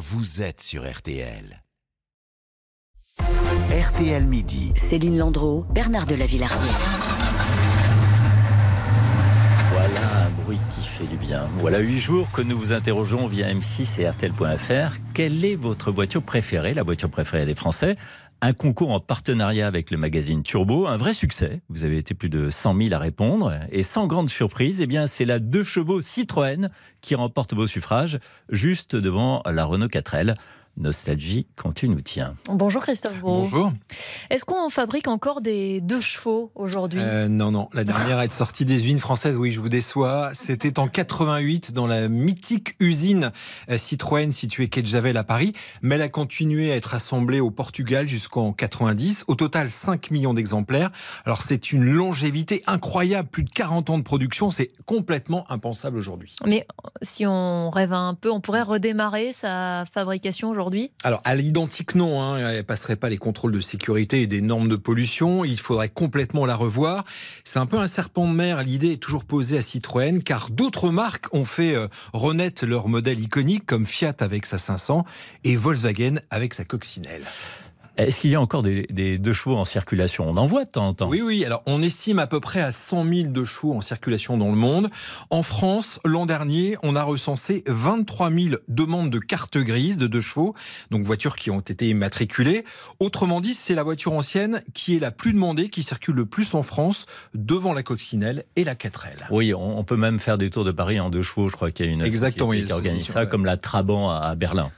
vous êtes sur RTL. RTL Midi. Céline Landreau, Bernard de la Villardière. Voilà un bruit qui fait du bien. Voilà huit jours que nous vous interrogeons via M6 et RTL.fr. Quelle est votre voiture préférée, la voiture préférée des Français? Un concours en partenariat avec le magazine Turbo, un vrai succès. Vous avez été plus de 100 000 à répondre. Et sans grande surprise, eh c'est la deux chevaux Citroën qui remporte vos suffrages, juste devant la Renault 4L. Nostalgie quand tu nous tiens. Bonjour Christophe Bonjour. Est-ce qu'on fabrique encore des deux chevaux aujourd'hui? Euh, Non, non. La dernière à être sortie des usines françaises, oui, je vous déçois. C'était en 88 dans la mythique usine euh, Citroën située quai de Javel à Paris. Mais elle a continué à être assemblée au Portugal jusqu'en 90. Au total, 5 millions d'exemplaires. Alors c'est une longévité incroyable. Plus de 40 ans de production. C'est complètement impensable aujourd'hui. Mais si on rêve un peu, on pourrait redémarrer sa fabrication aujourd'hui? Alors, à l'identique, non. Hein. Elle ne passerait pas les contrôles de sécurité et des normes de pollution. Il faudrait complètement la revoir. C'est un peu un serpent de mer. L'idée est toujours posée à Citroën, car d'autres marques ont fait euh, renaître leur modèle iconique, comme Fiat avec sa 500 et Volkswagen avec sa coccinelle. Est-ce qu'il y a encore des, deux chevaux en circulation? On en voit de temps en temps. Oui, oui. Alors, on estime à peu près à 100 000 deux chevaux en circulation dans le monde. En France, l'an dernier, on a recensé 23 000 demandes de carte grise de deux chevaux, donc voitures qui ont été immatriculées. Autrement dit, c'est la voiture ancienne qui est la plus demandée, qui circule le plus en France, devant la coccinelle et la 4L. Oui, on peut même faire des tours de Paris en deux chevaux. Je crois qu'il y a une Exactement, qui organise ça, comme la Trabant à Berlin.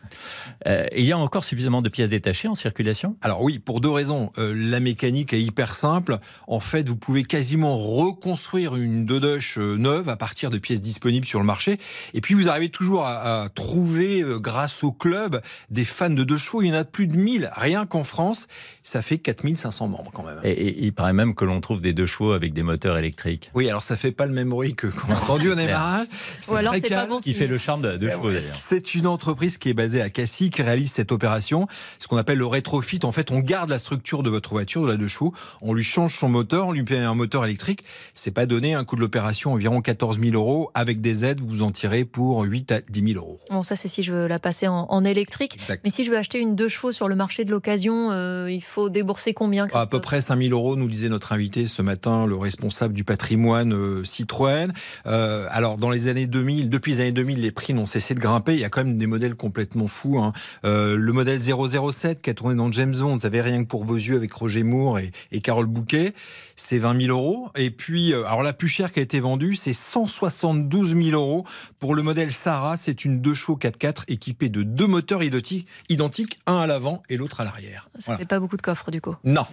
Euh, il y a encore suffisamment de pièces détachées en circulation? Alors oui, pour deux raisons. Euh, la mécanique est hyper simple. En fait, vous pouvez quasiment reconstruire une Dodoche euh, neuve à partir de pièces disponibles sur le marché. Et puis vous arrivez toujours à, trouver, euh, grâce au club, des fans de deux chevaux. Il y en a plus de 1000, rien qu'en France. Ça fait 4500 membres quand même. Et, il paraît même que l'on trouve des deux chevaux avec des moteurs électriques. Oui, alors ça fait pas le même bruit que qu'on a entendu au démarrage. Ou alors c'est pas bon. Qui fait le charme de deux chevaux d'ailleurs. C'est une entreprise qui est basée à Cassis qui réalise cette opération, ce qu'on appelle le rétrofit en fait, on garde la structure de votre voiture, de la deux chevaux, on lui change son moteur, on lui paye un moteur électrique. C'est pas donné, un coût de l'opération environ 14 000 euros. Avec des aides, vous en tirez pour 8 à 10 000 euros. Bon, ça, c'est si je veux la passer en, électrique. Mais si je veux acheter une deux chevaux sur le marché de l'occasion, euh, il faut débourser combien À peu près 5 000 euros, nous disait notre invité ce matin, le responsable du patrimoine euh, Citroën. Euh, alors, dans les années 2000, depuis les années 2000, les prix n'ont cessé de grimper. Il y a quand même des modèles complètement fous. Hein. le modèle 007 qui a tourné dans James Bond, vous avez rien que pour vos yeux avec Roger Moore et, Carole Bouquet, c'est 20 000 euros. Et puis, euh, alors la plus chère qui a été vendue, c'est 172 000 euros pour le modèle Sarah. C'est une 2 chevaux 4x4 équipée de deux moteurs identiques, un à l'avant et l'autre à l'arrière. Ça ne fait pas beaucoup de coffres du coup. Non.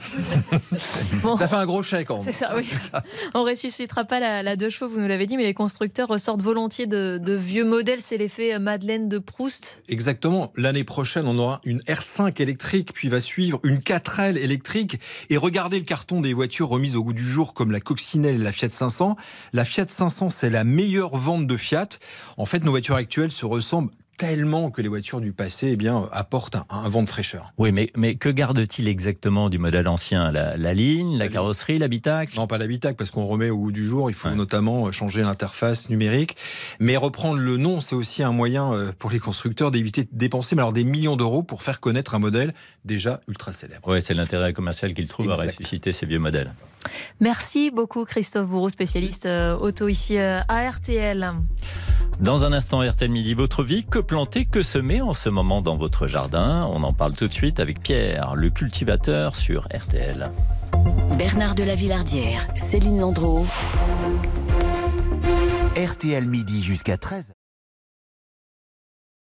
Ça fait un gros chèque. C'est ça, oui. On ressuscitera pas la, la 2 chevaux, vous nous l'avez dit, mais les constructeurs ressortent volontiers de, de vieux modèles. C'est l'effet Madeleine de Proust. Exactement. L'année prochaine, on aura une R5 électrique, puis va suivre une 4L électrique. Et regardez le carton des voitures remises au goût du jour comme la Coccinelle et la Fiat 500. La Fiat 500, c'est la meilleure vente de Fiat. En fait, nos voitures actuelles se ressemblent tellement que les voitures du passé eh bien, apportent un, vent de fraîcheur. Oui, mais, mais que garde-t-il exactement du modèle ancien? La, ligne, la, carrosserie, l'habitacle? Non, pas l'habitacle, parce qu'on remet au goût du jour. Il faut notamment changer l'interface numérique. Mais reprendre le nom, c'est aussi un moyen euh, pour les constructeurs d'éviter de dépenser mais alors, des millions d'euros pour faire connaître un modèle déjà ultra célèbre. Oui, c'est l'intérêt commercial qu'ils trouvent à ressusciter ces vieux modèles. Merci beaucoup Christophe Bourreau, spécialiste euh, auto ici euh, à RTL. Dans un instant, RTL Midi, votre vie, que planter, que semer en ce moment dans votre jardin? On en parle tout de suite avec Pierre, le cultivateur sur RTL. Bernard de la Villardière, Céline Landreau. RTL Midi jusqu'à 13